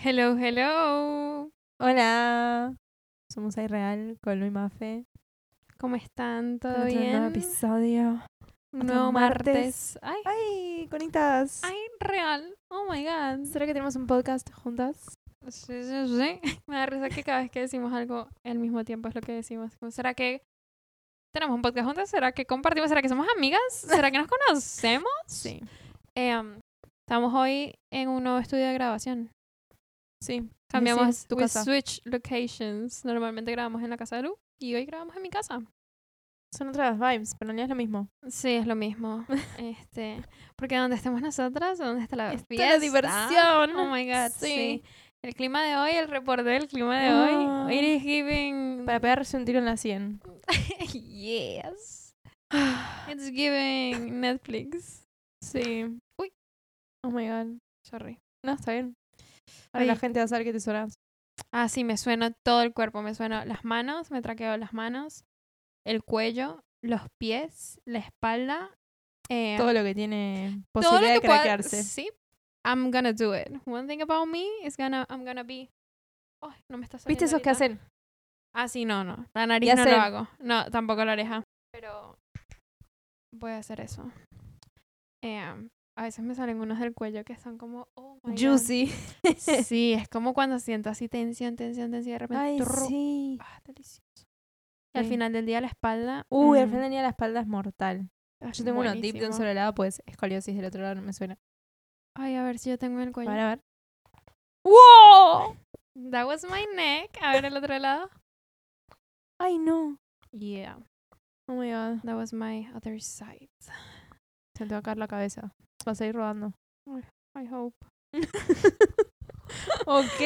Hello, hello. Hola, somos Real con Luis Mafe. ¿Cómo están? ¿Todo Otro bien? nuevo episodio. Otro nuevo martes. Ay, Ay, conitas. ay, real. Oh my god. ¿Será que tenemos un podcast juntas? Sí, sí, sí. Me da risa que cada vez que decimos algo al mismo tiempo es lo que decimos. ¿Será que tenemos un podcast juntas? ¿Será que compartimos? ¿Será que somos amigas? ¿Será que nos conocemos? Sí. Eh, um, estamos hoy en un nuevo estudio de grabación. Sí. Cambiamos Sí, tu we casa. switch locations. Normalmente grabamos en la casa de Lu y hoy grabamos en mi casa. Son otras vibes, pero no es lo mismo. Sí, es lo mismo. este, porque donde estemos nosotras, donde está la fiesta. diversión. Oh my god, sí. Sí. El clima de hoy, el reporte del clima de hoy. Ah. It is giving Para pegarse un tiro en la 100. yes. It's giving Netflix. Sí. Uy. Oh my god. Sorry. No, está bien. La Ay. gente va a saber que te sonas. Ah, sí, me suena todo el cuerpo. Me suena las manos, me traqueo las manos, el cuello, los pies, la espalda. eh, Todo lo que tiene todo lo posibilidad que de pueda- craquearse. Sí, I'm gonna do it. One thing about me is gonna, I'm gonna be. Ay, no me está ¿Viste esos que hacen? Ah, sí, no, no. La nariz no hacen- lo hago. No, tampoco la oreja. Pero voy a hacer eso. Eh, a veces me salen unos del cuello que son como, oh my God. Juicy. Sí, es como cuando siento así tensión, tensión, tensión y de repente. Ay, turru. sí. Ah, delicioso. Y al final del día la espalda. Uy, al mm, final del día la espalda es mortal. ah, Yo tengo uno tip de un solo lado, pues escoliosis del otro lado no me suena. Ay, a ver si yo tengo el cuello. A ver, a ver. ¡Wow! That was my neck. A ver el otro lado. Ay, no. Yeah, Oh my god. that was my other side. Se te va a caer la cabeza. Vas a ir rodando. I hope. ok.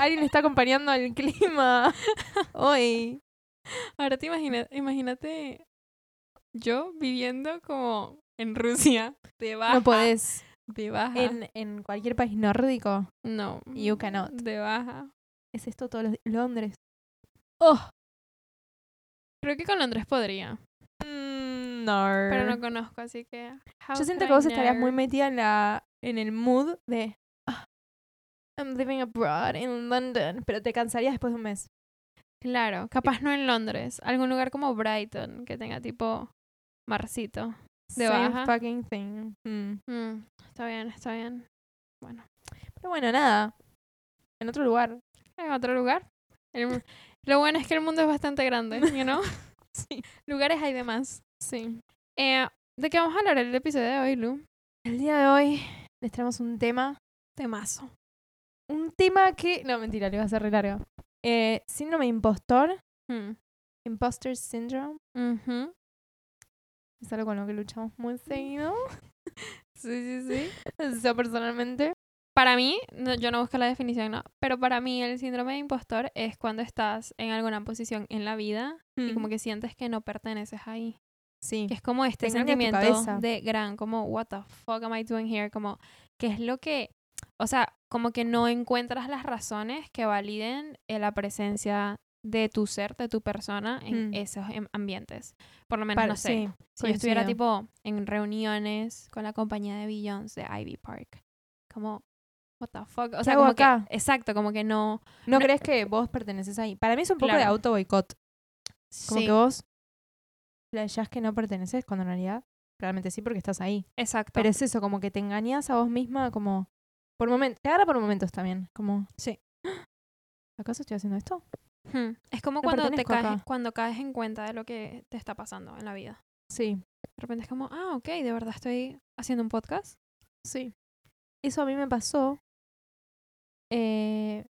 Alguien está acompañando al clima. Hoy. Ahora te imaginas, imagínate yo viviendo como en Rusia, de baja. No podés. De baja. En, en cualquier país nórdico. No. You cannot. De baja. Es esto todos los días. Londres. Oh. Creo que con Londres podría, Mm, no. pero no conozco, así que. Yo siento que vos estarías muy metida en la en el mood de "Ah, I'm living abroad in London, pero te cansarías después de un mes. Claro, capaz no en Londres, algún lugar como Brighton que tenga tipo marcito. De Same baja. fucking thing. Mm. Mm, está bien, está bien. Bueno, Pero bueno, nada. En otro lugar. en otro lugar. El- lo bueno es que el mundo es bastante grande, you know? Sí. Lugares hay de más. Sí. Eh, ¿De qué vamos a hablar el episodio de hoy, Lu? El día de hoy les traemos un tema. Temazo. Un tema que. No, mentira, le va a ser re largo. Eh, síndrome impostor. Mm. Imposter syndrome. Es algo con lo que luchamos muy seguido. Sí, sí, sí. Yo personalmente. Para mí, no- yo no busco la definición, no, pero para mí el síndrome de impostor es cuando estás en alguna posición en la vida y como que sientes que no perteneces ahí. Sí. Que es como este sentimiento de gran, como, what the fuck am I doing here? Como, que es lo que, o sea, como que no encuentras las razones que validen eh, la presencia de tu ser, de tu persona en Mm. esos em- ambientes. Por lo menos, Para- no sé, sí, si yo estuviera coincido. tipo en reuniones con la compañía de Beyoncé de Ivy Park, como, what the fuck? O ¿Qué sea, hago como acá? que, exacto, como que no, ¿No, crees que vos perteneces ahí? Para mí es un poco de auto boicot. Como sí, que vos playas que no perteneces cuando en realidad realmente sí porque estás ahí. exacto. Pero es eso, como que te engañas a vos misma como por momentos. Te agarra por momentos también. Como, Sí. ¿acaso estoy haciendo esto? Hmm. Es como No cuando te pertenezco caes, acá. cuando caes en cuenta de lo que te está pasando en la vida. Sí, De repente es como, ah, ok, de verdad estoy haciendo un podcast. sí. Eso a mí me pasó eh,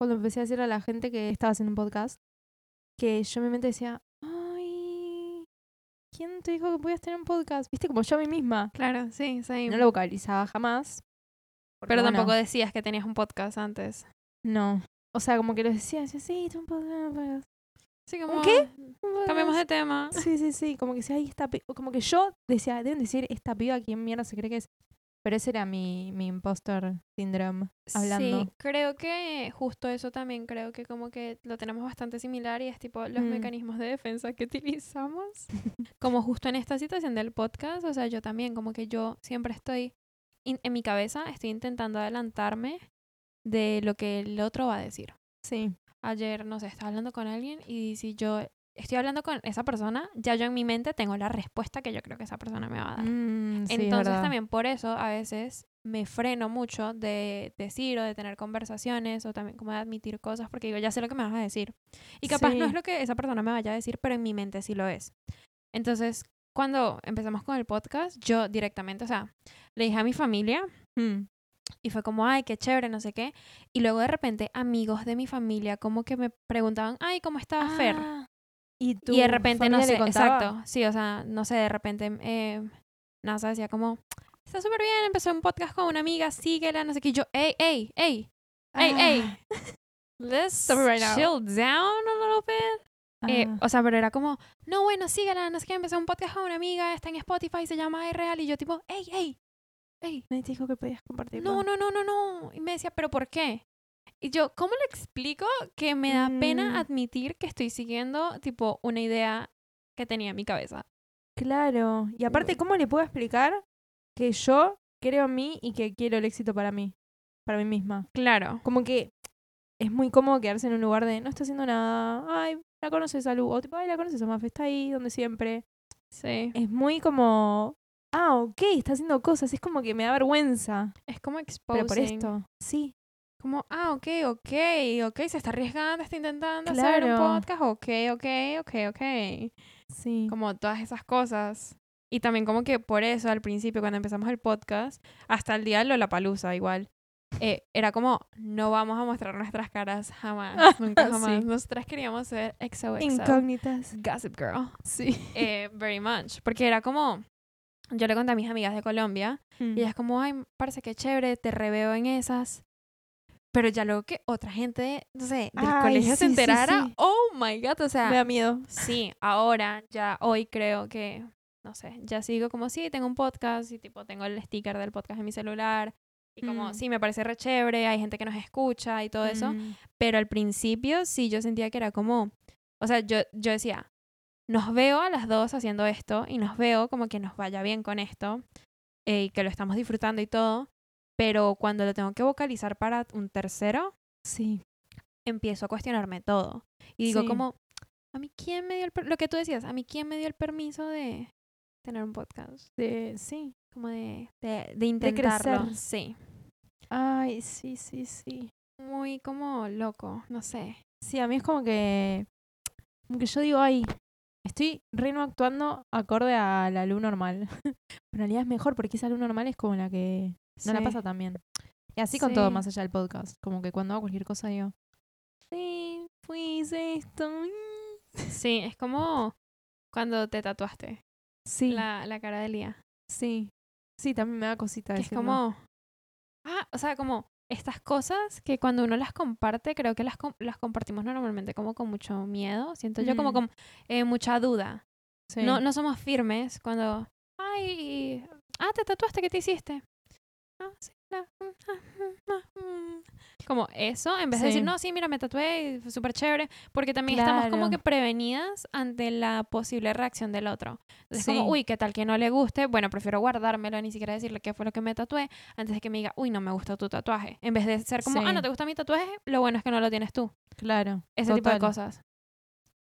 cuando empecé a decirle a la gente que estaba haciendo un podcast, que yo en mi mente decía, ay, ¿quién te dijo que podías tener un podcast? Viste, como yo a mí misma. Claro, sí, sí. No lo vocalizaba jamás. Pero bueno, tampoco decías que tenías un podcast antes. No. O sea, como que lo decía, decía, sí, tengo un podcast, Sí, ¿Un como, qué? un Cambiemos de podcast". tema. Sí, sí, sí. Como que ay, esta pi-". Como que yo decía, deben decir, esta piba, ¿quién mierda se cree que es? Pero ese era mi, mi impostor syndrome. hablando. Sí, creo que justo eso también creo que como que lo tenemos bastante similar y es tipo los Mm. mecanismos de defensa que utilizamos. como justo en esta situación del podcast, o sea, yo también como que yo siempre estoy en mi cabeza, estoy intentando adelantarme de lo que el otro va a decir. Sí. Ayer, no sé, estaba hablando con alguien y si yo estoy hablando con esa persona, ya yo en mi mente tengo la respuesta que yo creo que esa persona me va a dar. Mm, sí, es Entonces verdad. también por eso a veces me freno mucho de decir o de tener conversaciones o también como de admitir cosas porque digo, ya sé lo que me vas a decir. Y capaz no es Sí. lo que esa persona me vaya a decir, pero en mi mente sí lo es. Entonces, cuando empezamos con el podcast, yo directamente, o sea, le dije a mi familia Mm. y fue como, ay, qué chévere, no sé qué. Y luego de repente amigos de mi familia como que me preguntaban, ay, ¿cómo está Fer? Y, de repente, no sé, exacto, sí, o sea, no sé, de repente eh, NASA decía como, está súper bien, empezó un podcast con una amiga, síguela, no sé qué, y yo, ey, ey, ey, ey, ey, Ah, let's Stop it right now. chill down a little bit. Eh, ah. o sea, pero era como, no, bueno, síguela, no sé qué, empezó un podcast con una amiga, está en Spotify, se llama iReal, y yo tipo, ey, ey, ey, Nadie te dijo que podías compartirlo. no, no, no, no, no. Y me decía, ¿pero por qué? Y yo, ¿cómo le explico que me da Mm. pena admitir que estoy siguiendo, tipo, una idea que tenía en mi cabeza? Claro. Y aparte. ¿cómo le puedo explicar que yo creo en mí y que quiero el éxito para mí? Para mí misma. Claro. Como que es muy cómodo quedarse en un lugar de no está haciendo nada. Ay, la conoces a Lu. O tipo, ay, la conoces a Mafe. Está ahí donde siempre. Sí. Es muy como. Ah, ok, está haciendo cosas. Es como que me da vergüenza. Es como Pero exposing. por esto. Sí. Como, ah, ok, ok, ok, se está arriesgando, está intentando hacer un Claro. podcast, ok, ok, ok, ok. Sí. Como todas esas cosas. Y también como que por eso al principio, cuando empezamos el podcast, hasta el día de Lollapalooza igual, eh, era como, no vamos a mostrar nuestras caras jamás, nunca Sí. jamás. Nosotras queríamos ser XOXO. Incógnitas. Gossip Girl. Sí. Eh, very much. Porque era como, yo le conté a mis amigas de Colombia, Mm. y ellas como, ay, parece que chévere, te reveo en esas. Pero ya luego que otra gente, no sé, del Ay, colegio sí, se sí, enterara, sí. oh my god, o sea, Me da miedo. Sí, ahora, ya hoy creo que, no sé, ya sigo como, sí, tengo un podcast y tipo tengo el sticker del podcast en mi celular. Y como, Mm. sí, me parece re chévere, hay gente que nos escucha y todo eso. Mm. Pero al principio sí yo sentía que era como, o sea, yo, yo decía, nos veo a las dos haciendo esto y nos veo como que nos vaya bien con esto eh, y que lo estamos disfrutando y todo. Pero cuando lo tengo que vocalizar para un tercero, Sí. empiezo a cuestionarme todo. Y digo Sí. como, ¿a mí quién me dio el lo que tú decías, a mí quién me dio el permiso de tener un podcast? De, sí. Como de, de, de intentarlo. sí. Ay, sí, sí, sí. Muy como loco, no sé. Sí, a mí es como que. Como que yo digo, ay, estoy re no actuando acorde a la luz normal. Pero en realidad es mejor porque esa luz normal es como la que no la pasa tan bien. Y así con todo, más allá del podcast. Como que cuando hago cualquier cosa digo, sí, fui, esto. mm". Sí, es como cuando te tatuaste Sí, la, la cara de Lía. sí. Sí, también me da cosita Que es como. Ah, o sea, como estas cosas que cuando uno las comparte, creo que las, com- las compartimos normalmente como con mucho miedo. Siento yo como con eh, mucha duda. Sí. No, no somos firmes cuando. Ay, ah, te tatuaste, ¿qué te hiciste? Como eso, en vez de decir, no, sí, mira, me tatué, y fue súper chévere, porque también estamos como que prevenidas ante la posible reacción del otro. Entonces, como, Sí. uy, ¿qué tal que no le guste? Bueno, prefiero guardármelo, ni siquiera decirle qué fue lo que me tatué, antes de que me diga, uy, no me gustó tu tatuaje. En vez de ser como, ah, no te gusta mi tatuaje, lo bueno es que no lo tienes tú. Claro. Ese tipo de cosas.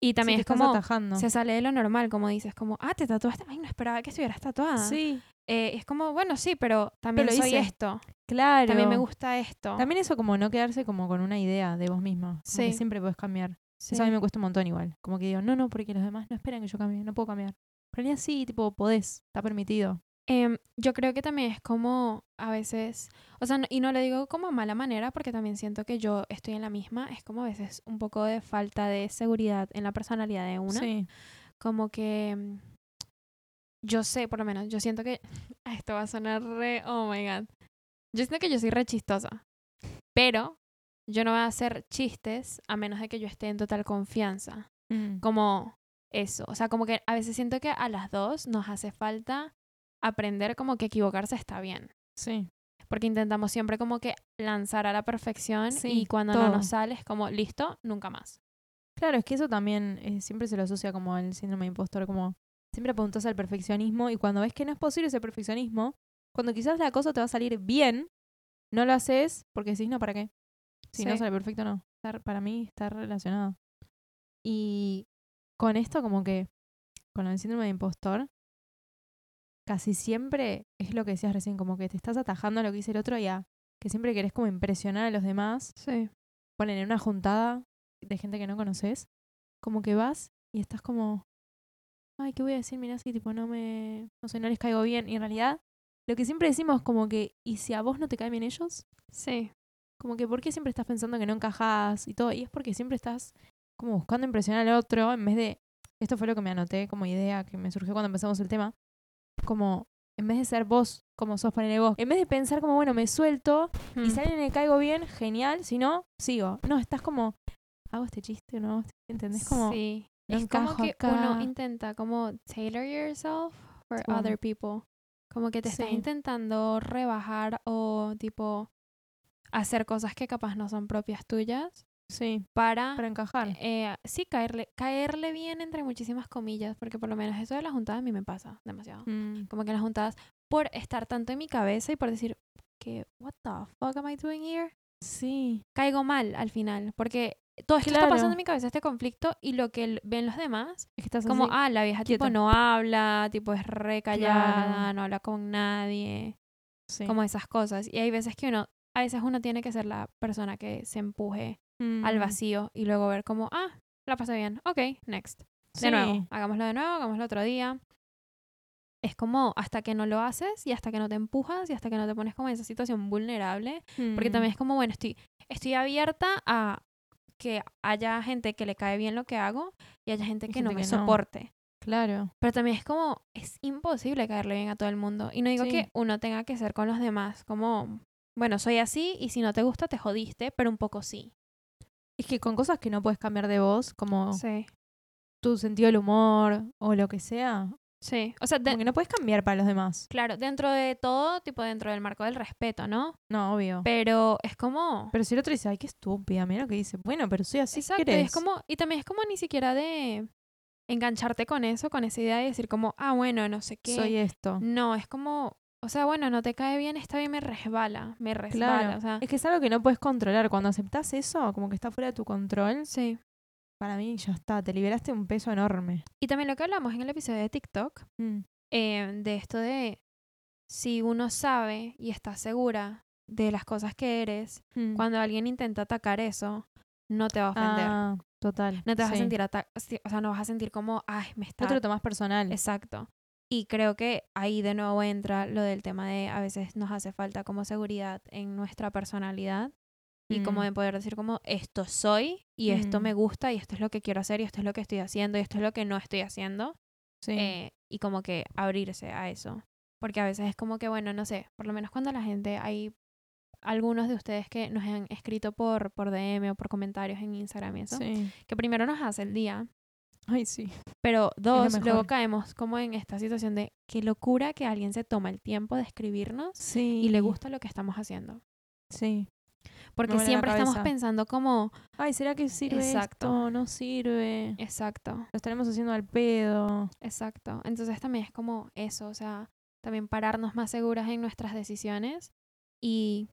Y también es como, atajando. se sale de lo normal, como dices, como, ah, te tatuaste, ay, no esperaba que estuvieras tatuada. Sí, Eh, es como, bueno, sí, pero también lo soy hice. esto, claro. también me gusta esto. También eso como no quedarse como con una idea de vos misma. Como que Sí. siempre puedes cambiar. Sí. Eso a mí me cuesta un montón igual. Como que digo, no, no, porque los demás no esperan que yo cambie, no puedo cambiar. Pero en realidad sí, tipo, podés, está permitido. Em, yo creo que también es como a veces, o sea, no- y no lo digo como a mala manera, porque también siento que yo estoy en la misma, es como a veces un poco de falta de seguridad en la personalidad de una. Sí. Como que mm, yo sé, por lo menos, yo siento que esto va a sonar re, oh my god. Yo siento que yo soy re chistosa, pero yo no voy a hacer chistes a menos de que yo esté en total confianza. Mm. Como eso, o sea, como que a veces siento que a las dos nos hace falta aprender como que equivocarse está bien. Sí. Porque intentamos siempre como que lanzar a la perfección Sí, y cuando no todo. nos sale es como, listo, nunca más. Claro, es que eso también eh, siempre se lo asocia como al síndrome de impostor, como siempre apuntas al perfeccionismo y cuando ves que no es posible ese perfeccionismo, cuando quizás la cosa te va a salir bien, no lo haces porque decís, no, ¿para qué? Si no sale perfecto, no. Está- para mí está relacionado. Y con esto, como que, con el síndrome de impostor, casi siempre es lo que decías recién, como que te estás atajando a lo que dice el otro y a que siempre querés como impresionar a los demás. Sí. Ponen en una juntada de gente que no conoces, como que vas y estás como, ay, ¿qué voy a decir? Mira, si tipo no me, no sé, no les caigo bien. Y en realidad, lo que siempre decimos como que, ¿y si a vos no te caen bien ellos? Sí. Como que, ¿por qué siempre estás pensando que no encajas y todo? Y es porque siempre estás como buscando impresionar al otro en vez de. Esto fue lo que me anoté como idea que me surgió cuando empezamos el tema. Como, en vez de ser vos como sos para vos, en vez de pensar como, bueno, me suelto y Mm. si alguien le caigo bien, genial. Si no, sigo. No, estás como, hago este chiste no. ¿Entendés? Como, sí. Es como que acá. uno intenta como tailor yourself for Como- other people. Como que te estás Sí. intentando rebajar o tipo hacer cosas que capaz no son propias tuyas sí, para, para encajar. eh, sí caerle caerle bien entre muchísimas comillas, porque por lo menos eso de las juntadas a mí me pasa demasiado. Mm, Como que las juntadas por estar tanto en mi cabeza y por decir que what the fuck am I doing here? sí, Caigo mal al final, porque todo esto está Claro. pasando en mi cabeza, este conflicto, y lo que ven los demás es que estás como, así. ah, la vieja tipo quieta. no habla, tipo es re callada, Claro. no habla con nadie, sí. como esas cosas. Y hay veces que uno, a veces uno tiene que ser la persona que se empuje al Mm, vacío y luego ver como, ah, la pasé bien, ok, next. De sí. nuevo, hagámoslo de nuevo, hagámoslo otro día. Es como hasta que no lo haces y hasta que no te empujas y hasta que no te pones como en esa situación vulnerable. Porque Mm, también es como, bueno, estoy, estoy abierta a que haya gente que le cae bien lo que hago y haya gente Y que no me que no. soporte. Claro. Pero también es como, es imposible caerle bien a todo el mundo. Y no digo Sí. que uno tenga que ser con los demás, como, bueno, soy así y si no te gusta te jodiste, pero un poco sí. Es que con cosas que no puedes cambiar de vos, como Sí. tu sentido del humor o lo que sea, Sí. O sea, de- no puedes cambiar para los demás. claro, dentro de todo, tipo dentro del marco del respeto, ¿no? No, obvio. Pero es como... Pero si el otro dice, ay, qué estúpida, mira lo que dice. Bueno, pero soy así, Exacto, ¿qué y es como, y también es como ni siquiera de engancharte con eso, con esa idea y decir como, ah, bueno, no sé qué. Soy esto. No, es como, o sea, bueno, no te cae bien, está bien, me resbala, me resbala, Claro. o sea, Es que es algo que no puedes controlar. Cuando aceptas eso, como que está fuera de tu control, sí. Para mí ya está. Te liberaste un peso enorme. Y también lo que hablamos en el episodio de TikTok, Mm, eh, de esto de si uno sabe y está segura de las cosas que eres, mm. cuando alguien intenta atacar eso, no te va a ofender. Ah, total. no te vas sí. a sentir o sea, no vas a sentir como, ay, me está No te lo tomas personal. Exacto. Y creo que ahí de nuevo entra lo del tema de a veces nos hace falta como seguridad en nuestra personalidad y como Mm. de poder decir como esto soy y esto Mm. me gusta y esto es lo que quiero hacer y esto es lo que estoy haciendo y esto es lo que no estoy haciendo Sí. eh, y como que abrirse a eso. Porque a veces es como que, bueno, no sé, por lo menos cuando la gente, hay algunos de ustedes que nos han escrito por, por DM o por comentarios en Instagram y eso, sí. que primero nos hace el día Ay, sí. pero dos, luego caemos como en esta situación de qué locura que alguien se toma el tiempo de escribirnos Sí. y le gusta lo que estamos haciendo. Sí. Porque la siempre estamos pensando como, Ay, ¿será que sirve Exacto. esto? No sirve. exacto, Lo estaremos haciendo al pedo. exacto. Entonces también es como eso, o sea, también pararnos más seguras en nuestras decisiones y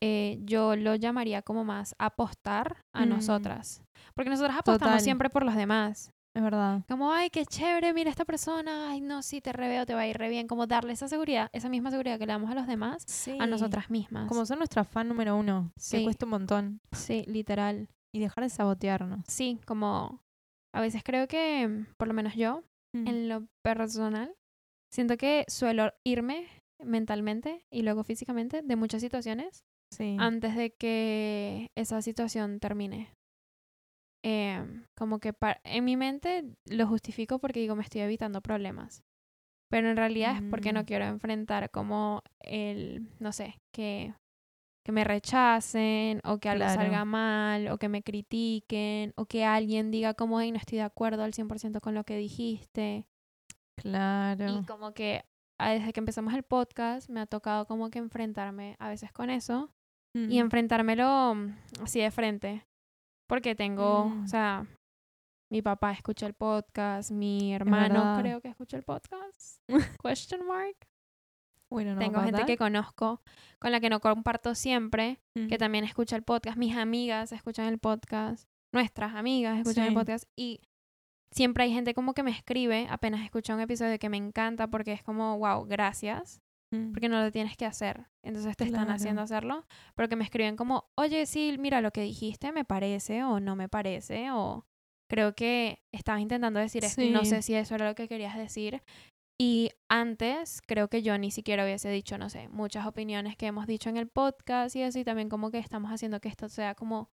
eh, yo lo llamaría como más apostar a Mm. nosotras. Porque nosotras apostamos Total. siempre por los demás. Es verdad. Como, ay, qué chévere, mira esta persona, ay, no, sí, te reveo, te va a ir re bien. Como darle esa seguridad, esa misma seguridad que le damos a los demás, Sí. a nosotras mismas. Como ser nuestra fan número uno. Sí. Que cuesta un montón. Sí, literal. Y dejar de sabotearnos. Sí, como a veces creo que, por lo menos yo, Mm. en lo personal, siento que suelo irme mentalmente y luego físicamente de muchas situaciones Sí. antes de que esa situación termine. Eh, como que en mi mente lo justifico porque digo me estoy evitando problemas. Pero en realidad es porque no Mm. quiero enfrentar como el, no sé, que, que me rechacen o que algo Claro. salga mal o que me critiquen o que alguien diga como, hey, no estoy de acuerdo al 100% con lo que dijiste. Claro. Y como que ah, desde que empezamos el podcast me ha tocado como que enfrentarme a veces con eso y Mm. enfrentármelo mm, así de frente. Porque tengo, Mm. o sea, mi papá escucha el podcast, mi hermano creo que escucha el podcast. Question mark. Bueno, no, Tengo gente que conozco, con la que no comparto siempre, Mm. que también escucha el podcast. Mis amigas escuchan el podcast. Nuestras amigas escuchan el podcast. Y siempre hay gente como que me escribe apenas escucha un episodio que me encanta porque es como, wow, gracias. Mm. Porque no lo tienes que hacer. Entonces te están haciendo hacerlo. Pero que me escriben como, oye, sí, mira, lo que dijiste me parece o no me parece. O creo que estabas intentando decir esto y no sé si eso era lo que querías decir. Y antes creo que yo ni siquiera hubiese dicho, no sé, muchas opiniones que hemos dicho en el podcast y eso, y también como que estamos haciendo que esto sea como...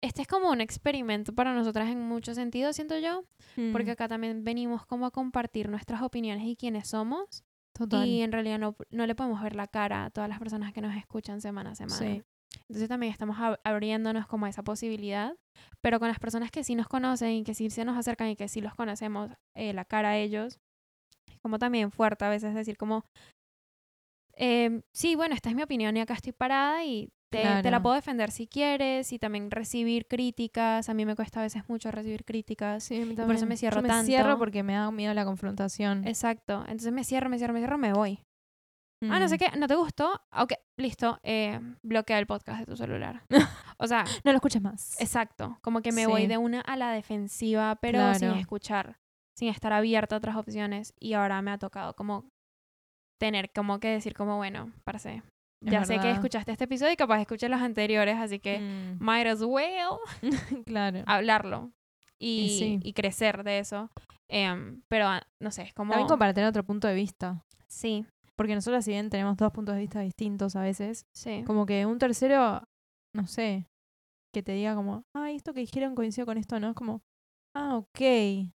Este es como un experimento para nosotras en muchos sentidos, siento yo, porque Mm. acá también venimos como a compartir nuestras opiniones y quiénes somos, Total. y en realidad no, no le podemos ver la cara a todas las personas que nos escuchan semana a semana. Sí. Entonces también estamos ab- abriéndonos como a esa posibilidad, pero con las personas que sí nos conocen y que sí se nos acercan y que sí los conocemos eh, la cara a ellos, es como también fuerte a veces decir como, em, sí, bueno, esta es mi opinión y acá estoy parada y te, te la puedo defender si quieres y también recibir críticas. A mí me cuesta a veces mucho recibir críticas. Sí, por eso me cierro Yo me cierro tanto. porque me da miedo la confrontación. Exacto. Entonces me cierro, me cierro, me cierro, me voy. Ah, no sé Mm. qué, ¿no te gustó? Ok, listo, eh, bloquea el podcast de tu celular. O sea, No lo escuches más. exacto, como que me voy de una a la defensiva, pero sin escuchar, sin estar abierta a otras opciones. Y ahora me ha tocado como tener como que decir como, bueno, parce, Es ya sé que escuchaste este episodio y capaz escuché los anteriores, así que Mm. might as well claro. hablarlo y, Y sí. y crecer de eso. Em, pero ah, no sé, es como... También para tener otro punto de vista. Sí, Porque nosotros, si bien tenemos dos puntos de vista distintos a veces, sí. como que un tercero, no sé, que te diga como, ah, esto que dijeron coincido con esto, ¿no? Es como, ah, ok.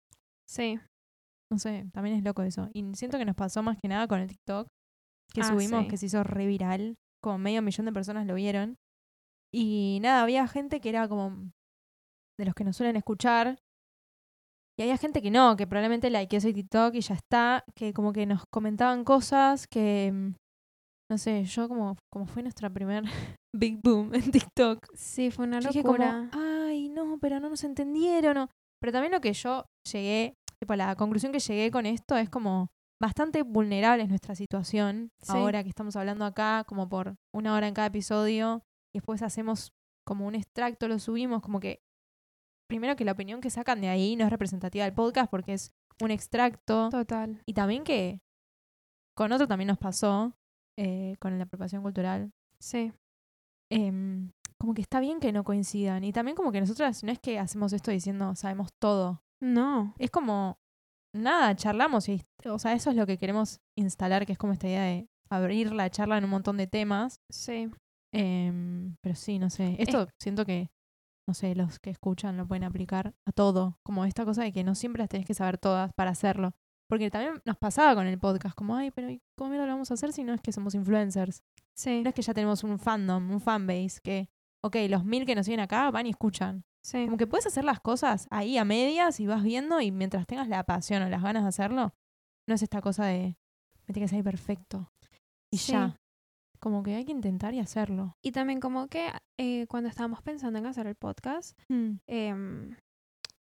Sí, No sé, también es loco eso. Y siento que nos pasó más que nada con el TikTok que Ah, subimos, sí. que se hizo re viral. Como medio millón de personas lo vieron. Y nada, había gente que era como de los que nos suelen escuchar. Y había gente que no, que probablemente likeó ese TikTok y ya está. Que como que nos comentaban cosas que. mm, No sé, yo como, como fue nuestra primer big boom en TikTok. sí, fue una Yo dije como, locura. ay, no, pero no nos entendieron. no". Pero también lo que yo llegué, tipo, la conclusión que llegué con esto es como bastante vulnerable es nuestra situación. Sí. Ahora que estamos hablando acá, como por una hora en cada episodio, y después hacemos como un extracto, lo subimos, como que primero que la opinión que sacan de ahí no es representativa del podcast porque es un extracto. Total. Y también que con otro también nos pasó, eh, con la apropiación cultural, Sí, em, como que está bien que no coincidan. Y también como que nosotras no es que hacemos esto diciendo sabemos todo. No. Es como, nada, charlamos y, o sea, eso es lo que queremos instalar, que es como esta idea de abrir la charla en un montón de temas. Sí, Em, pero sí, no sé. Esto siento que, no sé, los que escuchan lo pueden aplicar a todo. Como esta cosa de que no siempre las tenés que saber todas para hacerlo. Porque también nos pasaba con el podcast, como, ay, pero ¿y ¿cómo mierda lo vamos a hacer si no es que somos influencers? sí, No es que ya tenemos un fandom, un fanbase, que, ok, los mil que nos siguen acá van y escuchan. Sí. Como que puedes hacer las cosas ahí a medias y vas viendo y mientras tengas la pasión o las ganas de hacerlo, no es esta cosa de, me tiene que salir perfecto. Y Sí. ya. Como que hay que intentar y hacerlo. Y también como que eh, cuando estábamos pensando en hacer el podcast, em,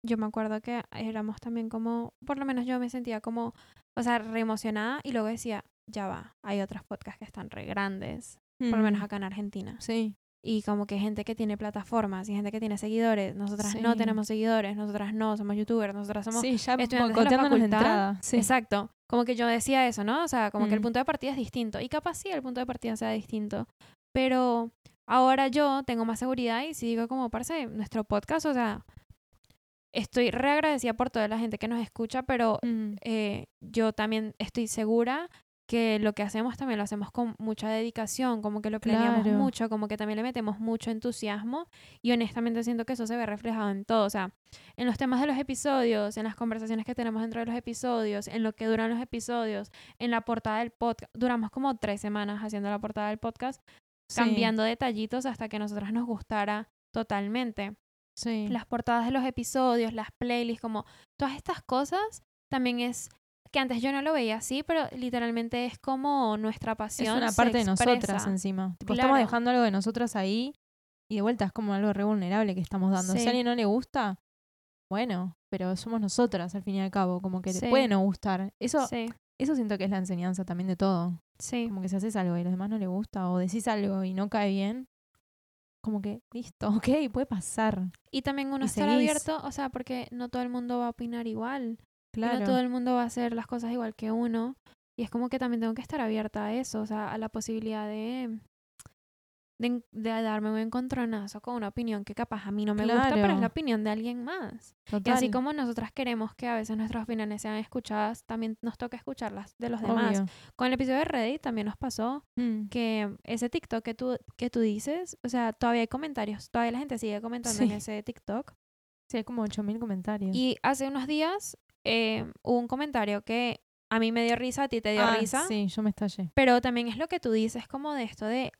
yo me acuerdo que éramos también como, por lo menos yo me sentía como, o sea, re emocionada y luego decía, ya va, hay otros podcasts que están re grandes, por lo menos Mm. acá en Argentina. Sí. Y como que gente que tiene plataformas y gente que tiene seguidores, nosotras no Sí. tenemos seguidores, nosotras no, somos youtubers, nosotras somos... Sí, ya estudiantes de la facultad. entrada. Sí. Exacto. Como que yo decía eso, ¿no? O sea, como que el Mm. punto de partida es distinto. Y capaz sí el punto de partida sea distinto. Pero ahora yo tengo más seguridad y si digo como, parce, nuestro podcast, o sea, estoy re agradecida por toda la gente que nos escucha, pero Mm. eh, yo también estoy segura que lo que hacemos también lo hacemos con mucha dedicación, como que lo planeamos Claro. mucho, como que también le metemos mucho entusiasmo y honestamente siento que eso se ve reflejado en todo, o sea, en los temas de los episodios, en las conversaciones que tenemos dentro de los episodios, en lo que duran los episodios, en la portada del podcast, duramos como tres semanas haciendo la portada del podcast, Sí. cambiando detallitos hasta que a nosotras nos gustara totalmente Sí. las portadas de los episodios, las playlists, como todas estas cosas, también es que antes yo no lo veía así, pero literalmente es como nuestra es pasión. una se parte de nosotras encima. Tipo, estamos dejando algo de nosotras ahí y de vuelta es como algo re vulnerable que estamos dando. Si a alguien no le gusta, bueno, pero somos nosotras al fin y al cabo, como que Sí. te puede no gustar. Eso Sí, eso siento que es la enseñanza también de todo. Sí. Como que si haces algo y a los demás no les gusta o decís algo y no cae bien, como que listo, ok, puede pasar. Y también uno y estar seguís. abierto, o sea, porque no todo el mundo va a opinar igual. Y Claro. No todo el mundo va a hacer las cosas igual que uno. Y es como que también tengo que estar abierta a eso, o sea, a la posibilidad de, de, en- de darme un encontronazo con una opinión que capaz a mí no me gusta, pero es Claro. la opinión de alguien más. Y Total. así como nosotras queremos que a veces nuestras opiniones sean escuchadas, también nos toca escucharlas de los demás. Obvio. Con el episodio de Reddit también nos pasó Mm. que ese TikTok que tú, que tú dices, o sea, todavía hay comentarios, todavía la gente sigue comentando en Sí. ese TikTok. Sí, hay como 8000 comentarios. Y hace unos días eh, hubo un comentario que a mí me dio risa, a ti te dio Ah, risa, Sí, yo me estallé. pero también es lo que tú dices como de esto de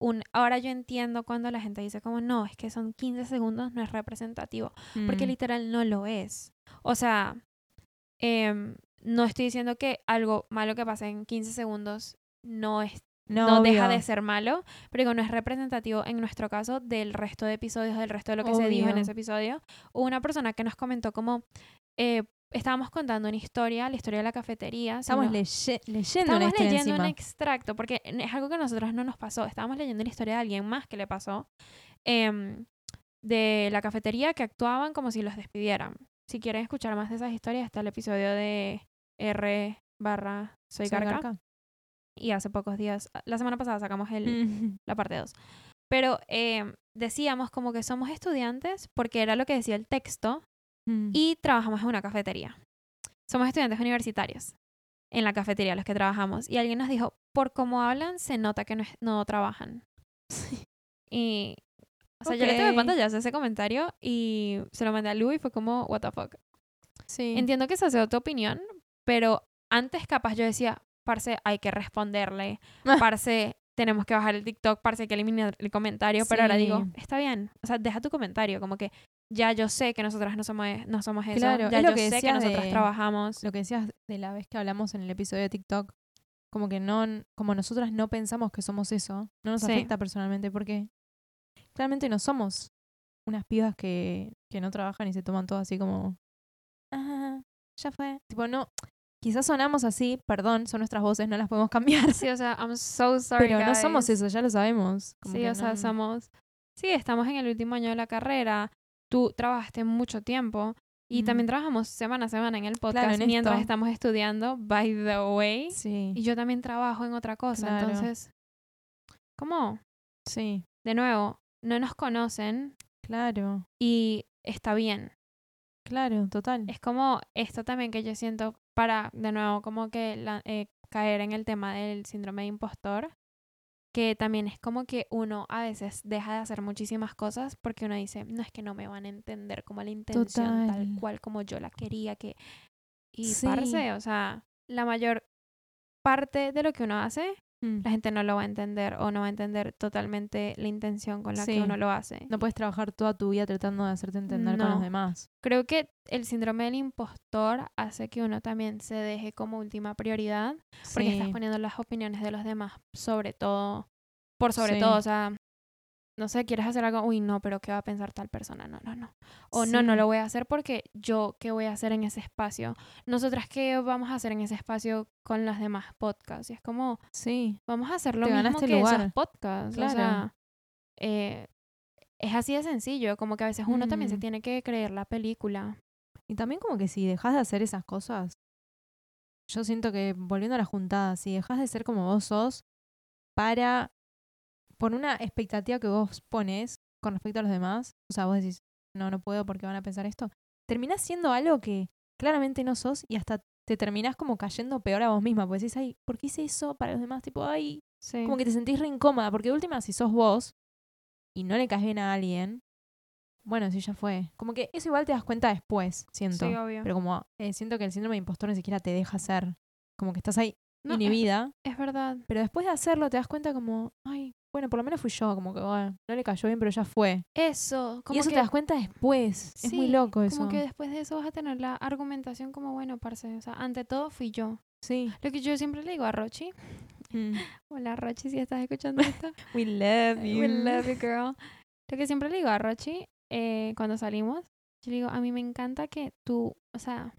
un ahora yo entiendo cuando la gente dice como no, es que son 15 segundos, no es representativo, porque Mm. literal no lo es. O sea, em, no estoy diciendo que algo malo que pase en 15 segundos no es no, deja de ser malo, pero digo, no es representativo en nuestro caso del resto de episodios, del resto de lo que se dijo en ese episodio. Hubo una persona que nos comentó como eh, estábamos contando una historia, la historia de la cafetería. Estamos leye- leyendo una estábamos historia leyendo un encima. extracto, porque es algo que a nosotros no nos pasó. Estábamos leyendo la historia de alguien más que le pasó em, de la cafetería que actuaban como si los despidieran. Si quieren escuchar más de esas historias, está el episodio de R barra Soy Soy Garca. Garca. Y hace pocos días, la semana pasada sacamos el, la parte 2. Pero eh, decíamos como que somos estudiantes, porque era lo que decía el texto, Mm. y trabajamos en una cafetería. Somos estudiantes universitarios en la cafetería los que trabajamos. Y alguien nos dijo, por cómo hablan, se nota que no, es- no trabajan. Y, o sea, yo le tuve pantallas ese comentario y se lo mandé a Lu y fue como, what the fuck. Sí. Entiendo que esa es tu opinión, pero antes capaz yo decía, parce, hay que responderle, parce, tenemos que bajar el TikTok, parce, hay que eliminar el comentario, pero ahora digo, Sí. está bien, o sea, deja tu comentario, como que ya yo sé que nosotras no somos, no somos eso, Claro, ya es lo yo que sé que nosotras de- trabajamos. Lo que decías de la vez que hablamos en el episodio de TikTok, como que no, como nosotras no pensamos que somos eso, no nos Sí. afecta personalmente porque claramente no somos unas pibas que, que no trabajan y se toman todo así como, ah, ya fue. Tipo, no, quizás sonamos así, perdón, son nuestras voces, no las podemos cambiar. Sí, o sea, I'm so sorry, Pero no somos eso, ya lo sabemos. Como Sí, o sea, somos, sí, estamos en el último año de la carrera, tú trabajaste mucho tiempo y Mm. también trabajamos semana a semana en el podcast Claro, en mientras esto. estamos estudiando, by the way. Sí, Y yo también trabajo en otra cosa, Claro. entonces, ¿cómo? sí, De nuevo, no nos conocen claro, y está bien. claro, total. Es como esto también que yo siento para, de nuevo, como que la- eh, caer en el tema del síndrome de impostor, que también es como que uno a veces deja de hacer muchísimas cosas porque uno dice, no es que no me van a entender como la intención tal cual como yo la quería que... Y Sí. parce, o sea, la mayor parte de lo que uno hace Mm. la gente no lo va a entender o no va a entender totalmente la intención con la Sí. que uno lo hace. No puedes trabajar toda tu vida tratando de hacerte entender con los demás. Creo que el síndrome del impostor hace que uno también se deje como última prioridad porque estás poniendo las opiniones de los demás sobre todo, por sobre Sí. todo, o sea, no sé, quieres hacer algo, uy, no, pero ¿qué va a pensar tal persona? No, no, no. O no, no lo voy a hacer porque yo, ¿qué voy a hacer en ese espacio? Nosotras, ¿qué vamos a hacer en ese espacio con las demás podcasts? Y es como, Sí, vamos a hacer lo Te mismo el que esos lugar. podcasts. O Claro. sea, eh, es así de sencillo, como que a veces uno también se Mm. tiene que creer la película. Y también como que si dejas de hacer esas cosas, yo siento que volviendo a la juntada, si dejas de ser como vos sos para, por una expectativa que vos pones con respecto a los demás, o sea, vos decís, no, no puedo porque van a pensar esto, terminás siendo algo que claramente no sos y hasta te terminás como cayendo peor a vos misma, porque decís, ay, ¿por qué hice eso para los demás? Tipo, ay, Sí. como que te sentís re incómoda, porque de última, si sos vos y no le caes bien a alguien, bueno, sí, ya fue. Como que eso igual te das cuenta después, siento. Sí, obvio. Pero como eh, siento que el síndrome de impostor ni siquiera te deja ser. Como que estás ahí No, es, inhibida. es verdad. Pero después de hacerlo te das cuenta como, ay, bueno, por lo menos fui yo. Como que, bueno, no le cayó bien, pero ya fue. Eso, como y eso que, te das cuenta después. es muy loco eso. Como que después de eso vas a tener la argumentación como, bueno, parce, o sea, ante todo fui yo. Sí. Lo que yo siempre le digo a Rochi, Mm. hola Rochi, si estás escuchando esto, We love we love you, girl. Lo que siempre le digo a Rochi eh, cuando salimos, yo le digo, a mí me encanta que tú, o sea,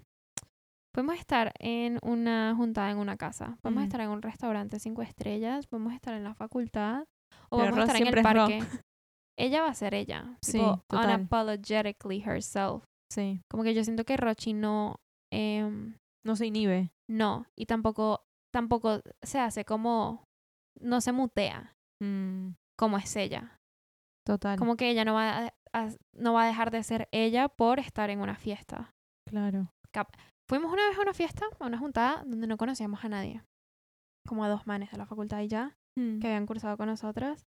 Podemos estar en una juntada en una casa, podemos Mm. estar en un restaurante cinco estrellas, podemos estar en la facultad o Pero podemos Ro estar en el parque. Ella va a ser ella, Sí, tipo total. unapologetically herself. Sí. Como que yo siento que Rochi no, em, No se inhibe. no, y tampoco, tampoco se hace como, no se mutea Mm, como es ella. total. Como que ella no va a, a- no va a dejar de ser ella por estar en una fiesta. Claro. Fuimos una vez a una fiesta, a una juntada, donde no conocíamos a nadie. Como a dos manes de la facultad y ya, Mm, que habían cursado con nosotros.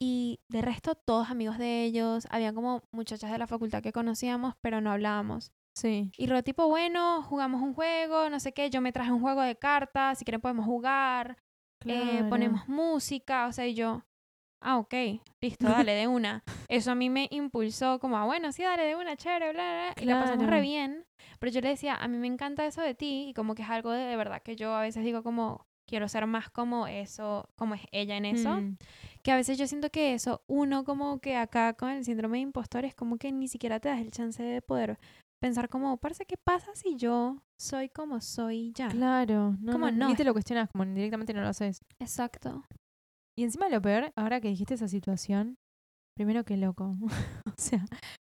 Y de resto, todos amigos de ellos. Habían como muchachas de la facultad que conocíamos, pero no hablábamos. Sí. Y Ro tipo, bueno, jugamos un juego, no sé qué. Yo me traje un juego de cartas, si quieren podemos jugar. eh, Claro. ponemos música, o sea, y yo, ah, ok, listo, dale, de una. Eso a mí me impulsó como, ah, bueno, sí, dale, de una, chévere, bla, bla, bla. Y la pasamos re bien. Pero yo le decía, a mí me encanta eso de ti y como que es algo de, de verdad que yo a veces digo como, quiero ser más como eso, como es ella en eso. Mm, Que a veces yo siento que eso, uno como que acá con el síndrome de impostor es como que ni siquiera te das el chance de poder pensar como, parece, ¿qué pasa si yo soy como soy ya? Claro. No, ¿Cómo no, no? Ni te lo cuestionas, como directamente no lo haces. Exacto. Y encima lo peor, ahora que dijiste esa situación, primero que loco. o sea,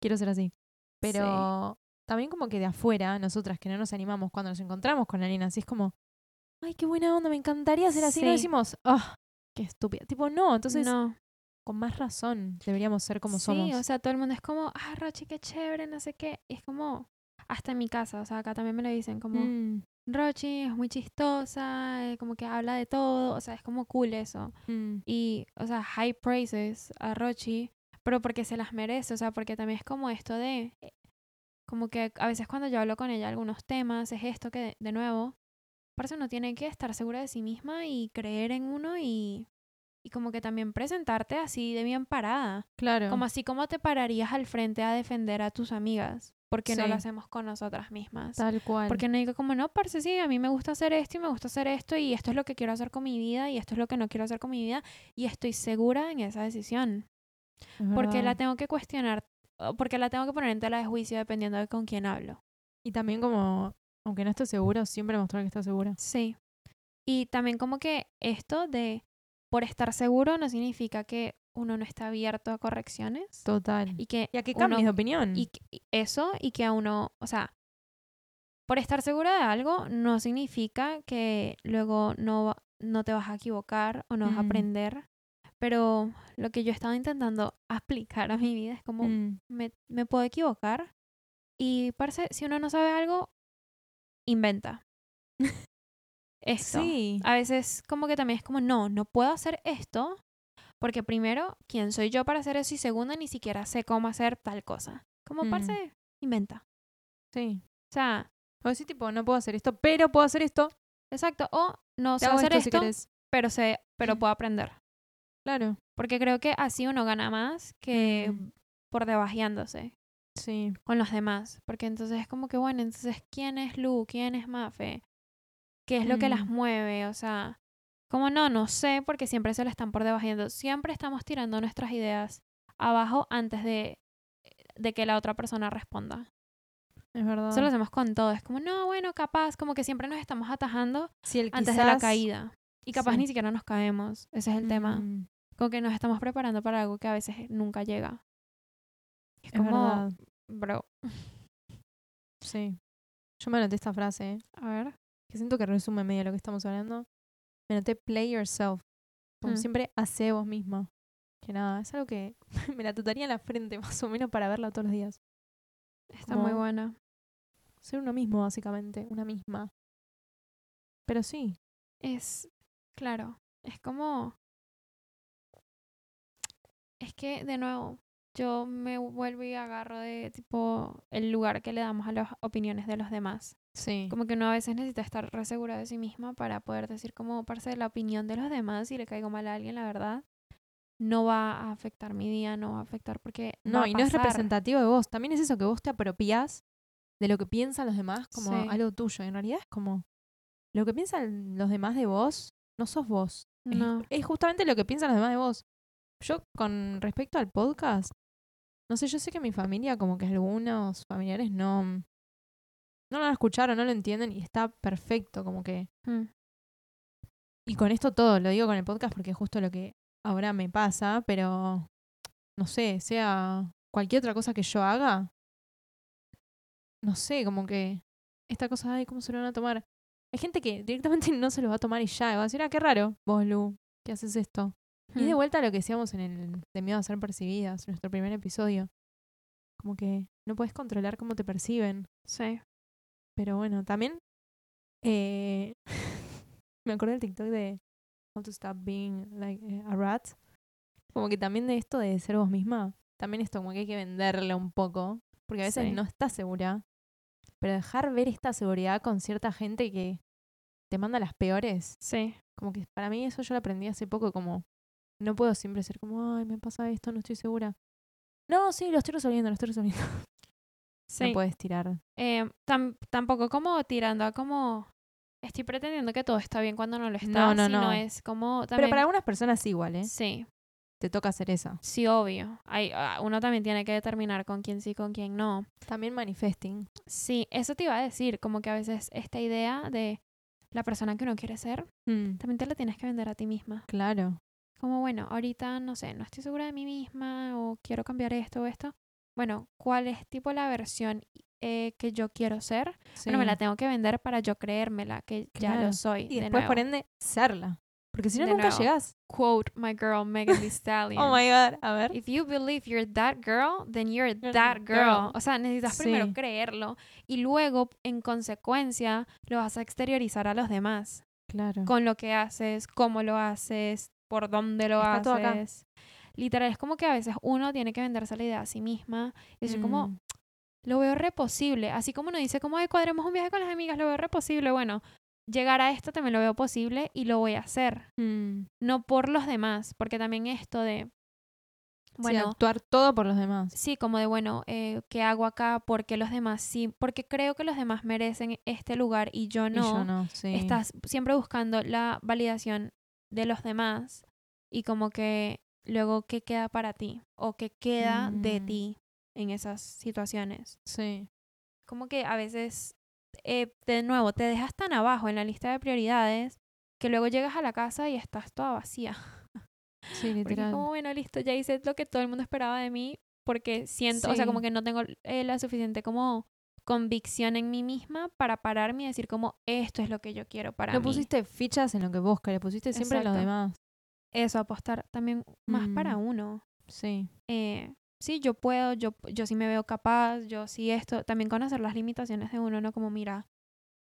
quiero ser así. Pero también como que de afuera, nosotras que no nos animamos cuando nos encontramos con alguien así, es como, ay, qué buena onda, me encantaría ser así. No Sí. decimos, ah, qué estúpida. Tipo, no, entonces, no. con más razón deberíamos ser como sí, somos. o sea, todo el mundo es como, ah, Rochi, qué chévere, no sé qué. Y es como, hasta en mi casa, o sea, acá también me lo dicen como, Mm, Rochi es muy chistosa, eh, como que habla de todo, o sea, es como cool eso. mm, Y, o sea, high praises a Rochi, pero porque se las merece, o sea, porque también es como esto de, eh, como que a veces cuando yo hablo con ella algunos temas, es esto que, de, de nuevo, parece uno tiene que estar segura de sí misma y creer en uno y, y como que también presentarte así de bien parada. claro. Como así como te pararías al frente a defender a tus amigas. porque no lo hacemos con nosotras mismas? Tal cual. Porque no digo como, no, parce, sí, a mí me gusta hacer esto y me gusta hacer esto y esto es lo que quiero hacer con mi vida y esto es lo que no quiero hacer con mi vida y estoy segura en esa decisión. Es Porque la tengo que cuestionar, porque la tengo que poner en tela de juicio dependiendo de con quién hablo. Y también como, aunque no estés seguro, siempre mostrar que estás segura. Sí. Y también como que esto de por estar seguro no significa que uno no está abierto a correcciones Total. y que Y a que cambies de opinión. y y eso y que a uno, o sea, por estar segura de algo no significa que luego no, no te vas a equivocar o no vas a aprender. Pero lo que yo he estado intentando aplicar a mi vida es como, Mm, me, me puedo equivocar y parece, si uno no sabe algo, inventa. Esto. Sí. A veces como que también es como, no, no puedo hacer esto porque primero, ¿quién soy yo para hacer eso? Y segundo, ni siquiera sé cómo hacer tal cosa. Como Mm. parce, inventa. Sí. O sea, O decir, tipo, no puedo hacer esto, pero puedo hacer esto. exacto. O no sé hacer esto pero sé, pero puedo aprender. Claro. Porque creo que así uno gana más que Mm. por debajeándose Sí. con los demás. Porque entonces es como que, bueno, entonces, ¿quién es Lu? ¿Quién es Mafe? ¿Qué es lo que las Mm. mueve? O sea, como no, no sé, porque siempre se le están por debajeando. Siempre estamos tirando nuestras ideas abajo antes de, de que la otra persona responda. Es verdad. Eso lo hacemos con todo. Es como, no, bueno, capaz, como que siempre nos estamos atajando Si el antes de la caída. Y capaz Sí. ni siquiera nos caemos. Ese es el tema. Mm, Como que nos estamos preparando para algo que a veces nunca llega. Es Es como, verdad. Bro, Sí. Yo me anoté esta frase, ¿eh? a ver. que siento que resume medio lo que estamos hablando. Me anoté play yourself. Como Mm. siempre, hace vos mismo. Que nada, es algo que me la tatuaría en la frente más o menos para verla todos los días. Está muy buena. Ser uno mismo, básicamente. Una misma. Pero sí. Es, claro, es como... Es que, de nuevo, yo me vuelvo y agarro de, tipo, el lugar que le damos a las opiniones de los demás. Sí. Como que uno a veces necesita estar re segura de sí misma para poder decir como parte de la opinión de los demás, si le caigo mal a alguien, la verdad, no va a afectar mi día, no va a afectar porque... No, y no es representativo de vos. También es eso que vos te apropiás de lo que piensan los demás como Sí. algo tuyo. En realidad es como lo que piensan los demás de vos, no sos vos. Es- No. Es, justamente lo que piensan los demás de vos. Yo, con respecto al podcast, no sé, yo sé que mi familia, como que algunos familiares no, no lo van a escuchar o no lo entienden y está perfecto, como que... Mm, Y con esto todo, lo digo con el podcast porque es justo lo que ahora me pasa, pero no sé, sea cualquier otra cosa que yo haga, no sé, como que esta cosa, ay, ¿cómo se lo van a tomar? Hay gente que directamente no se lo va a tomar y ya, y va a decir, ah, qué raro, vos, Lu, ¿qué haces esto? Y de mm. vuelta a lo que decíamos en el de miedo a ser percibidas, nuestro primer episodio. Como que no puedes controlar cómo te perciben. Sí. Pero bueno, también eh, me acuerdo del TikTok de How to Stop Being like a Rat. Como que también de esto de ser vos misma, también esto como que hay que venderle un poco, porque a veces Sí. no estás segura. Pero dejar ver esta seguridad con cierta gente que te manda las peores, Sí. como que para mí eso yo lo aprendí hace poco, como no puedo siempre ser como, ay, me pasa esto, no estoy segura. No, sí, lo estoy resolviendo, lo estoy resolviendo. Sí. No puedes tirar. Eh, tam- tampoco como tirando a como estoy pretendiendo que todo está bien cuando no lo está, No, no, sino no. es como Pero también para algunas personas sí igual, ¿eh? sí, Te toca hacer esa. sí obvio. Hay ah, uno también tiene que determinar con quién sí, con quién no. También manifesting. Sí, eso te iba a decir, como que a veces esta idea de la persona que uno quiere ser, Mm, también te la tienes que vender a ti misma. claro. Como, bueno, ahorita, no sé, no estoy segura de mí misma o quiero cambiar esto o esto. Bueno, ¿cuál es tipo la versión eh, que yo quiero ser? Bueno, me la Sí. tengo que vender para yo creérmela, que ya Claro. lo soy. Y de después, por nuevo. ende, serla. Porque si no, De nunca nuevo. llegás. Quote my girl Megan Thee Stallion. Oh my god. A ver. If you believe you're that girl, then you're that girl. O sea, necesitas primero Sí. creerlo y luego, en consecuencia, lo vas a exteriorizar a los demás. Claro. Con lo que haces, cómo lo haces, por dónde lo Está haces. Literal, es como que a veces uno tiene que venderse la idea a sí misma y decir como, Mm, lo veo re posible. Así como uno dice, como, ay, cuadremos un viaje con las amigas, lo veo re posible. Bueno, llegar a esto también lo veo posible y lo voy a hacer. mm. No por los demás, porque también esto de, Sí, bueno, actuar todo por los demás. sí, como de, bueno, eh, ¿qué hago acá? Porque los demás sí, porque creo que los demás merecen este lugar y yo no. Y yo no, sí. Estás siempre buscando la validación de los demás y como que luego, ¿qué queda para ti? O qué queda de Mm. ti en esas situaciones. Sí. como que a veces, eh, de nuevo, te dejas tan abajo en la lista de prioridades que luego llegas a la casa y estás toda vacía. Sí, literal. como, bueno, listo, ya hice lo que todo el mundo esperaba de mí porque siento, o sea, como Sí. que no tengo eh, la suficiente como convicción en mí misma para pararme y decir como, esto es lo que yo quiero para No mí. pusiste fichas en lo que vos querés, pusiste siempre en los demás. Eso, apostar también más para Mm. uno. Sí. Eh, sí, yo puedo, yo, yo sí me veo capaz, yo sí esto, también conocer las limitaciones de uno, ¿no? Como, mira,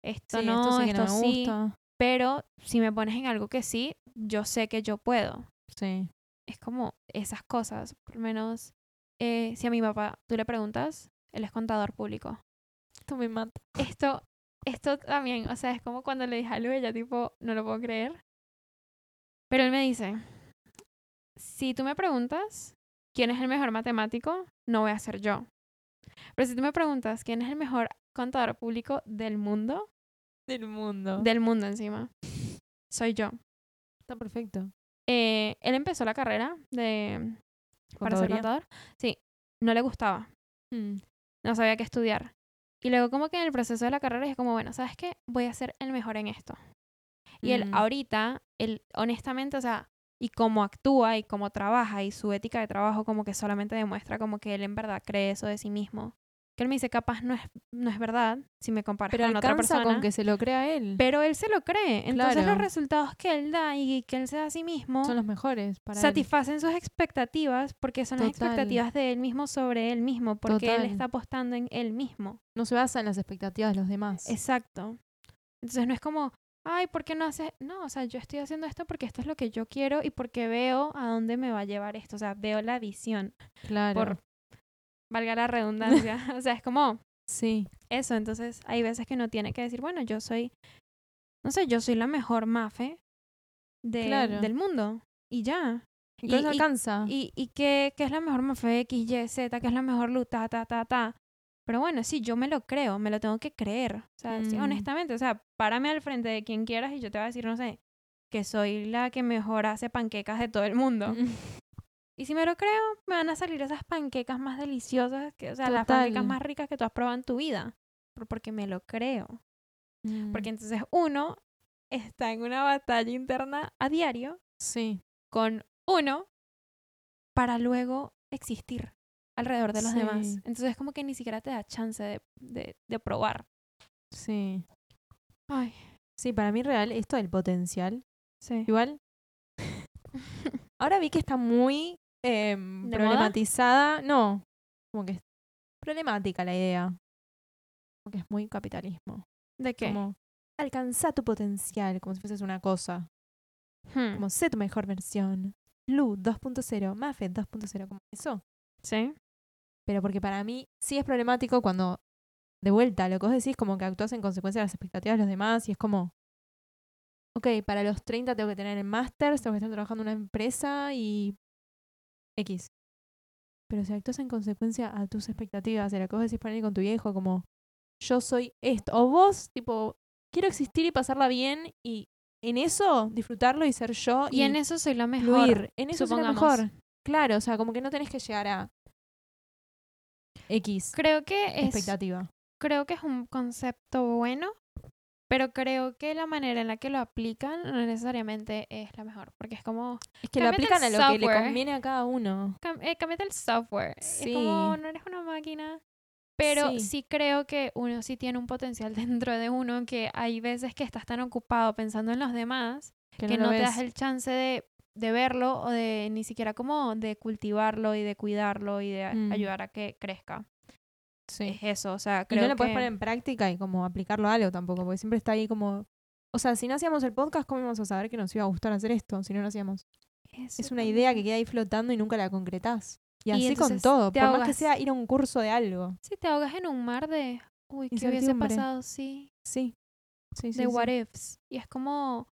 esto Sí, no, esto sí esto no me sí. gusta. Pero si me pones en algo que sí, yo sé que yo puedo. Sí. Es como esas cosas. Por lo menos, eh, si a mi papá tú le preguntas, él es contador público. Esto me mata. Esto, esto también, o sea, es como cuando le dije a Lu, ella tipo, no lo puedo creer. Pero él me dice, si tú me preguntas quién es el mejor matemático, no voy a ser yo. Pero si tú me preguntas quién es el mejor contador público del mundo, Del mundo. del mundo encima, soy yo. Está perfecto. Eh, él empezó la carrera de para ser contador. Sí, no le gustaba, Mm. no sabía qué estudiar. Y luego como que en el proceso de la carrera es como, bueno, ¿sabes qué? Voy a ser el mejor en esto. Y él Mm. ahorita, él honestamente, o sea, y cómo actúa y cómo trabaja y su ética de trabajo como que solamente demuestra como que él en verdad cree eso de sí mismo. Que él me dice, capaz no es, no es verdad si me comparas Pero con otra persona. con que se lo crea él. Pero él se lo cree. Entonces los resultados que él da y que él se da a sí mismo Son los mejores para él. satisfacen sus expectativas porque son las expectativas de él mismo sobre él mismo, porque él está apostando en él mismo. No se basa en las expectativas de los demás. Exacto. Entonces no es como, ay, ¿por qué no haces? No, o sea, yo estoy haciendo esto porque esto es lo que yo quiero y porque veo a dónde me va a llevar esto. O sea, veo la visión, claro. por valga la redundancia. o sea, es como Sí. eso. Entonces hay veces que uno tiene que decir, bueno, yo soy, no sé, yo soy la mejor mafe de, Claro. del mundo. Y ya. Y y- alcanza. ¿Y, y qué, qué es la mejor mafe X, Y, Z? ¿Qué es la mejor luz? Ta, ta, ta. Pero bueno, sí, yo me lo creo, me lo tengo que creer. O sea, sí, Mm. honestamente, o sea, párame al frente de quien quieras y yo te voy a decir, no sé, que soy la que mejor hace panquecas de todo el mundo. Y si me lo creo, me van a salir esas panquecas más deliciosas, que, o sea, las panquecas más ricas que tú has probado en tu vida. porque me lo creo. Mm, Porque entonces uno está en una batalla interna a diario Sí. con uno para luego existir alrededor de los demás. Entonces es como que ni siquiera te da chance de, de, de probar. Sí. Ay, Sí, para mí real, esto del potencial. sí. Igual, ahora vi que está muy em, problematizada. No, como que es problemática la idea. Como que es muy capitalismo. ¿De qué? Como alcanza tu potencial, como si fueses una cosa. Hmm, Como sé tu mejor versión. Lu 2.0, Mafe 2.0, como eso. Sí. Pero porque para mí sí es problemático cuando, de vuelta, lo que vos decís, como que actúas en consecuencia de las expectativas de los demás y es como, ok, para los 30 tengo que tener el máster, tengo que estar trabajando en una empresa y X. Pero si actúas en consecuencia a tus expectativas, de que vos decís para ir con tu viejo, como, yo soy esto, o vos, tipo, quiero existir y pasarla bien y en eso disfrutarlo y ser yo Y en eso soy la mejor. fluir. En eso es lo supongamos. mejor. Claro, o sea, como que no tenés que llegar a X Creo que es expectativa. creo que es un concepto bueno, pero creo que la manera en la que lo aplican no necesariamente es la mejor, porque es como Es que lo aplican a lo que le conviene a cada uno. cam- eh, el software. Sí. Es como no eres una máquina. Pero Sí. sí. creo que uno sí tiene un potencial dentro de uno que hay veces que estás tan ocupado pensando en los demás Que, que no, te das el chance de, de verlo o de ni siquiera como de cultivarlo y de cuidarlo y de Mm. ayudar a que crezca. Sí. Es eso, o sea, Y creo no lo puedes poner en práctica y como aplicarlo a algo tampoco, porque siempre está ahí como... O sea, si no hacíamos el podcast, ¿cómo íbamos a saber que nos iba a gustar hacer esto? Si no lo hacíamos. Eso Es una idea que queda ahí flotando y nunca la concretás. Y Y así con todo, por más que sea ir a un curso de algo. Si te ahogas en un mar de, uy, ¿qué hubiese pasado? Sí, Sí. Sí, sí, de sí. what ifs. Y es como,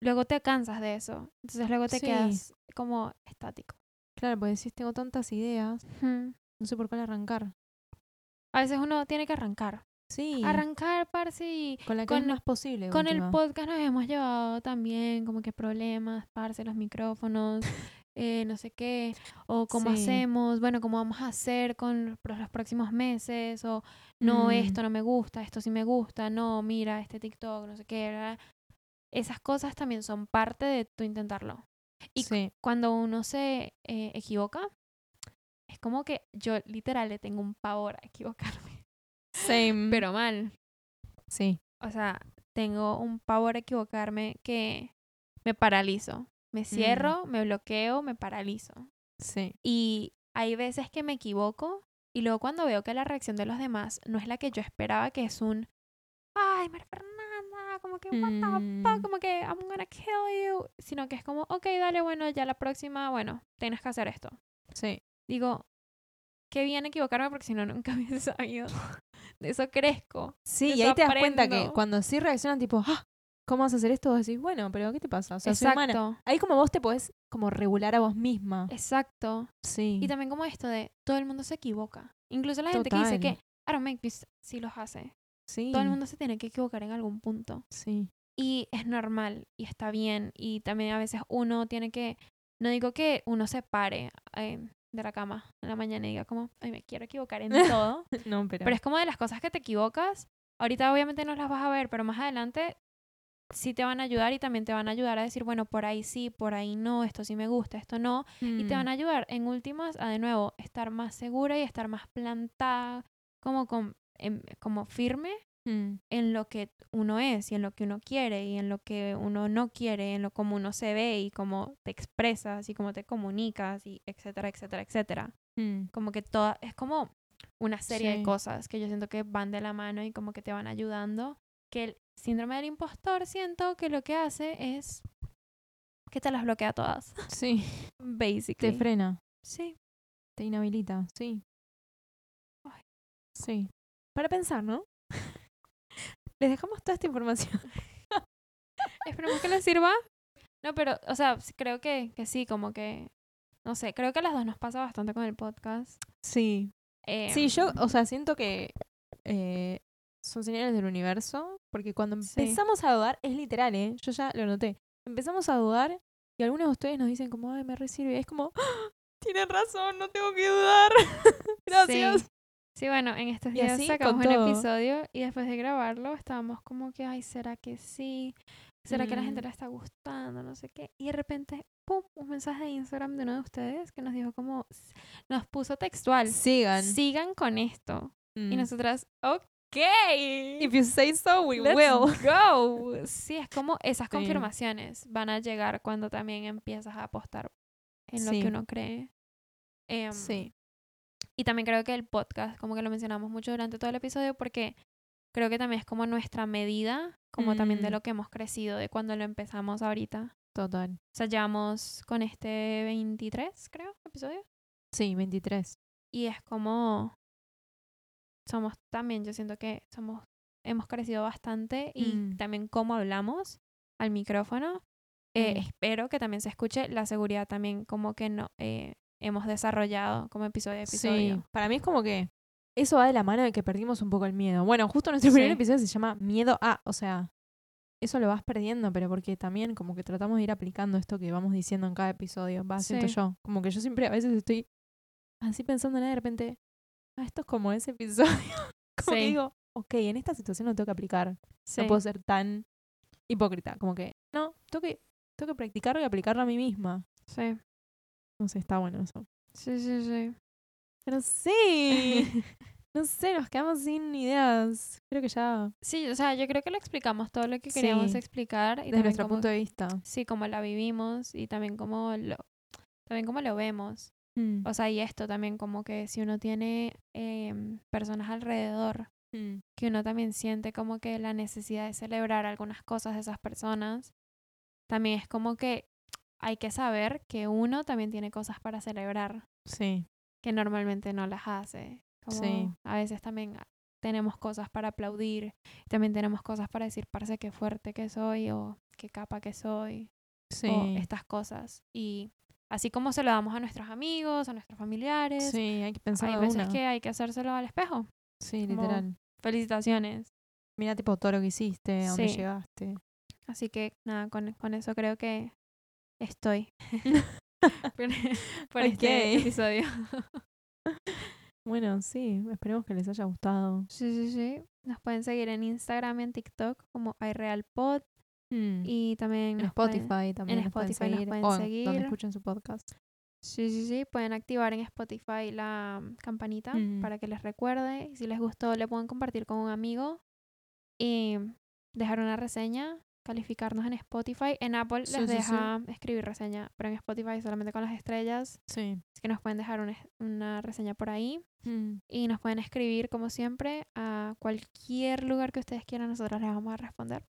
luego te cansas de eso. Entonces luego te Sí. quedas como estático. Claro, porque decís, tengo tantas ideas, no sé por cuál arrancar. A veces uno tiene que arrancar. Sí. Arrancar, parce, y con la que con- es más posible. con el última. podcast nos hemos llevado también como que problemas, parce, los micrófonos, eh, no sé qué, o cómo Sí. hacemos, bueno, cómo vamos a hacer con los próximos meses, o no, Mm. esto no me gusta, esto sí me gusta, no, mira, este TikTok, no sé qué, bla. esas cosas también son parte de tu intentarlo. y sí. Cuando uno se eh, equivoca, como que yo literal le tengo un pavor a equivocarme, Same. pero mal. sí. O sea, tengo un pavor a equivocarme que me paralizo. Me cierro, me bloqueo, me paralizo. Sí. Y hay veces que me equivoco y luego cuando veo que la reacción de los demás no es la que yo esperaba, que es un, ay, María Fernanda, como que, what the Mm. fuck, como que, I'm gonna kill you, sino que es como, ok, dale, bueno, ya la próxima, bueno, tienes que hacer esto. Sí. Digo, qué bien equivocarme porque si no, nunca hubiese sabido. De eso crezco. Sí, y ahí te das cuenta que cuando sí reaccionan tipo, ah, ¿cómo vas a hacer esto? Vos decís, bueno, pero ¿qué te pasa? O sea, soy humana. Exacto, Ahí como vos te podés como regular a vos misma. exacto. Sí. Y también como esto de todo el mundo se equivoca. Incluso la gente que dice que I don't make this, sí los hace. sí. Todo el mundo se tiene que equivocar en algún punto. Sí. Y es normal y está bien. Y también a veces uno tiene que, no digo que uno se pare eh, de la cama en la mañana y diga como, ay, me quiero equivocar en todo. No, pero. pero es como de las cosas que te equivocas. Ahorita obviamente no las vas a ver, pero más adelante sí te van a ayudar y también te van a ayudar a decir, bueno, por ahí sí, por ahí no, esto sí me gusta, esto no. Y te van a ayudar en últimas a de nuevo estar más segura y estar más plantada, como, con, em- como firme Mm. en lo que uno es y en lo que uno quiere y en lo que uno no quiere, en lo como uno se ve y cómo te expresas y cómo te comunicas y etcétera, etcétera, etcétera. Mm. Como que toda, es como una serie Sí. de cosas que yo siento que van de la mano y como que te van ayudando. Que el síndrome del impostor siento que lo que hace es que te las bloquea todas, Sí. basically. Te frena. sí. Te inhabilita. Sí. Ay. Sí. Para pensar, ¿no? Les dejamos toda esta información. Esperemos que les sirva. No, pero, o sea, creo que, que sí, como que, no sé, creo que a las dos nos pasa bastante con el podcast. Sí. Sí, Em, yo, o sea, siento que eh, son señales del universo, porque cuando Sí. empezamos a dudar, es literal, ¿eh? Yo ya lo noté. Empezamos a dudar y algunos de ustedes nos dicen como, ay, me recibe. Es como, ¡Ah! tienen razón, no tengo que dudar. Gracias. Sí, Sí, bueno, en estos días así sacamos un todo. episodio y después de grabarlo estábamos como que, ay, ¿será que sí? ¿Será que la gente Mm. le está gustando? No sé qué. Y de repente, ¡pum! Un mensaje de Instagram de uno de ustedes que nos dijo como, nos puso textual, Sigan. sigan con esto. Y Mm. nosotras, ok. If you say so, we Let's will. go. Sí, es como esas Sí. confirmaciones van a llegar cuando también empiezas a apostar en lo Sí. que uno cree. Em, Sí. Y también creo que el podcast, como que lo mencionamos mucho durante todo el episodio, porque creo que también es como nuestra medida, como también de Mm. lo que hemos crecido de cuando lo empezamos ahorita. Total. O sea, llevamos con este 23, creo, episodio. Sí, 23. Y es como. Somos también, yo siento que somos. Hemos crecido bastante y Mm. también cómo hablamos al micrófono. Eh, Mm. Espero que también se escuche la seguridad también, como que no eh, hemos desarrollado como episodio a episodio. Sí. Para mí es como que eso va de la mano de que perdimos un poco el miedo. Bueno, justo nuestro primer episodio se llama Miedo a, o sea, eso lo vas perdiendo, pero porque también como que tratamos de ir aplicando esto que vamos diciendo en cada episodio. Va, siento Sí. yo. Como que yo siempre a veces estoy así pensando en de repente, ah, esto es como ese episodio. como que digo, ok, en esta situación lo tengo que aplicar. No puedo ser tan hipócrita. Como que, no, tengo que, tengo que practicarlo y aplicarlo a mí misma. Sí, No sé, está bueno eso. sí, sí, sí. Pero sí. no sé, nos quedamos sin ideas. Creo que ya Sí, o sea, yo creo que lo explicamos todo lo que queríamos Sí. explicar. Y desde nuestro cómo- punto de vista. Sí, cómo la vivimos y también cómo lo, también cómo lo vemos. O sea, y esto también como que si uno tiene em, personas alrededor, Mm. que uno también siente como que la necesidad de celebrar algunas cosas de esas personas, también es como que hay que saber que uno también tiene cosas para celebrar, Sí, que normalmente no las hace. Como Sí. a veces también tenemos cosas para aplaudir, también tenemos cosas para decir, parce, qué fuerte que soy o qué capa que soy. sí. o estas cosas. Y así como se lo damos a nuestros amigos, a nuestros familiares, Sí, hay que pensar hay veces una. que hay que hacérselo al espejo. Sí, como- literal. Felicitaciones. Mira tipo todo lo que hiciste, a dónde Sí. llegaste. Así que nada, con, con eso creo que estoy por, este episodio. Bueno, sí, esperemos que les haya gustado. Sí, sí, sí. Nos pueden seguir en Instagram y en TikTok como iRealPod Mm. y también en pueden- Spotify también en nos pueden Spotify nos seguir. pueden o seguir. donde escuchen su podcast. Sí, sí, sí. Pueden activar en Spotify la mm, campanita Mm. para que les recuerde. Y si les gustó, le pueden compartir con un amigo. Y dejar una reseña, calificarnos en Spotify. En Apple Sí, les sí, sí. deja escribir reseña, pero en Spotify solamente con las estrellas. Sí. Así que nos pueden dejar una, una reseña por ahí. Mm. Y nos pueden escribir, como siempre, a cualquier lugar que ustedes quieran. Nosotros les vamos a responder.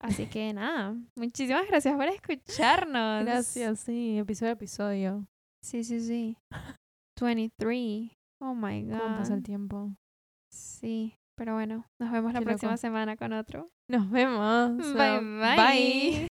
Así que nada, muchísimas gracias por escucharnos. Gracias, sí, episodio a episodio. Sí, sí, sí. 23. Oh my god. ¿Cómo pasa el tiempo? Sí, pero bueno, nos vemos la próxima semana con otro. Nos vemos. Bye, bye. Bye.